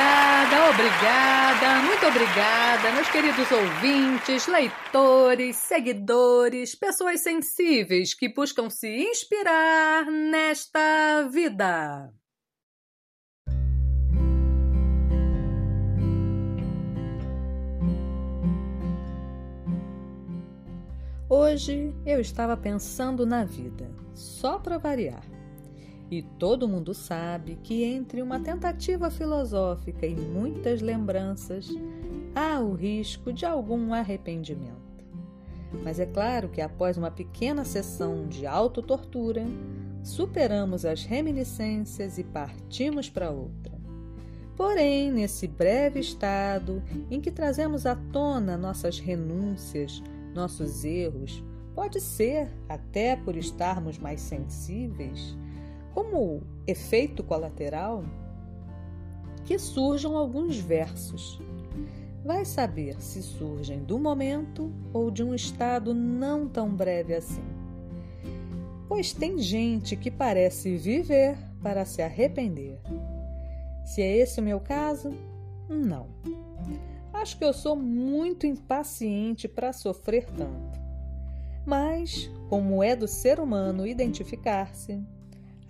Obrigada, obrigada, muito obrigada, meus queridos ouvintes, leitores, seguidores, pessoas sensíveis que buscam se inspirar nesta vida. Hoje eu estava pensando na vida, só para variar. E todo mundo sabe que entre uma tentativa filosófica e muitas lembranças há o risco de algum arrependimento. Mas é claro que após uma pequena sessão de autotortura, superamos as reminiscências e partimos para outra. Porém, nesse breve estado em que trazemos à tona nossas renúncias, nossos erros, pode ser, até por estarmos mais sensíveis, como efeito colateral, que surjam alguns versos. Vai saber se surgem do momento ou de um estado não tão breve assim. Pois tem gente que parece viver para se arrepender. Se é esse o meu caso, não. Acho que eu sou muito impaciente para sofrer tanto. Mas, como é do ser humano identificar-se,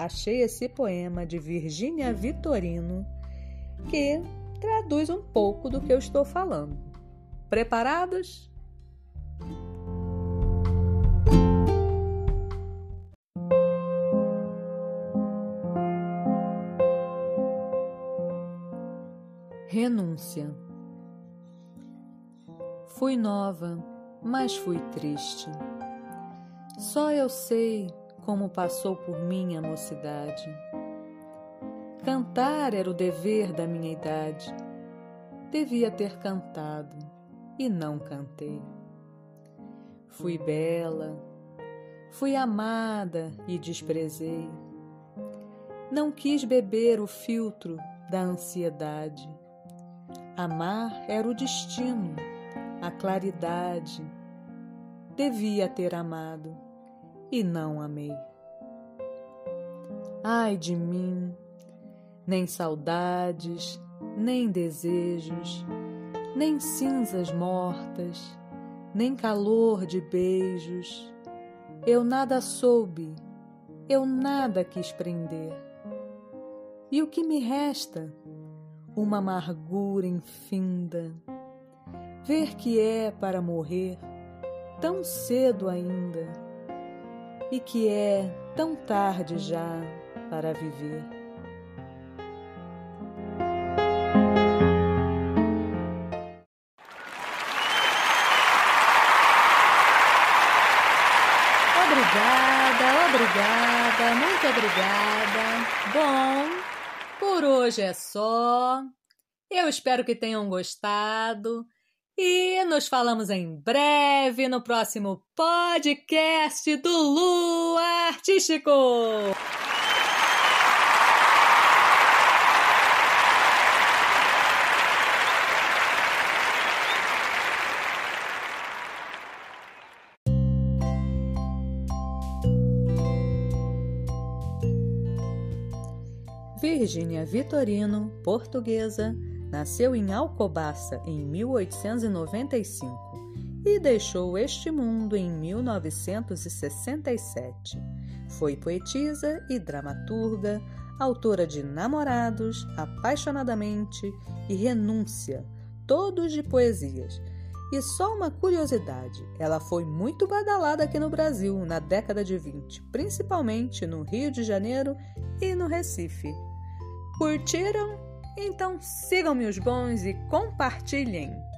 achei esse poema de Virgínia Vitorino que traduz um pouco do que eu estou falando. Preparados? Renúncia. Fui nova, mas fui triste. Só eu sei como passou por mim a mocidade. Cantar era o dever da minha idade. Devia ter cantado e não cantei. Fui bela, fui amada e desprezei. Não quis beber o filtro da ansiedade. Amar era o destino, a claridade. Devia ter amado e não amei. Ai de mim, nem saudades, nem desejos, nem cinzas mortas, nem calor de beijos. Eu nada soube, eu nada quis prender. E o que me resta? Uma amargura infinda. Ver que é para morrer tão cedo ainda e que é tão tarde já para viver. Obrigada, obrigada, muito obrigada. Bom, por hoje é só. Eu espero que tenham gostado. E nos falamos em breve no próximo podcast do Lu Artístico. Virgínia Vitorino, portuguesa Nasceu em Alcobaça em 1895 e deixou este mundo em 1967. Foi poetisa e dramaturga, autora de Namorados, Apaixonadamente e Renúncia, todos de poesias. E só uma curiosidade: ela foi muito badalada aqui no Brasil na década de 20, principalmente no Rio de Janeiro e no Recife. Curtiram? Então sigam-me os bons e compartilhem!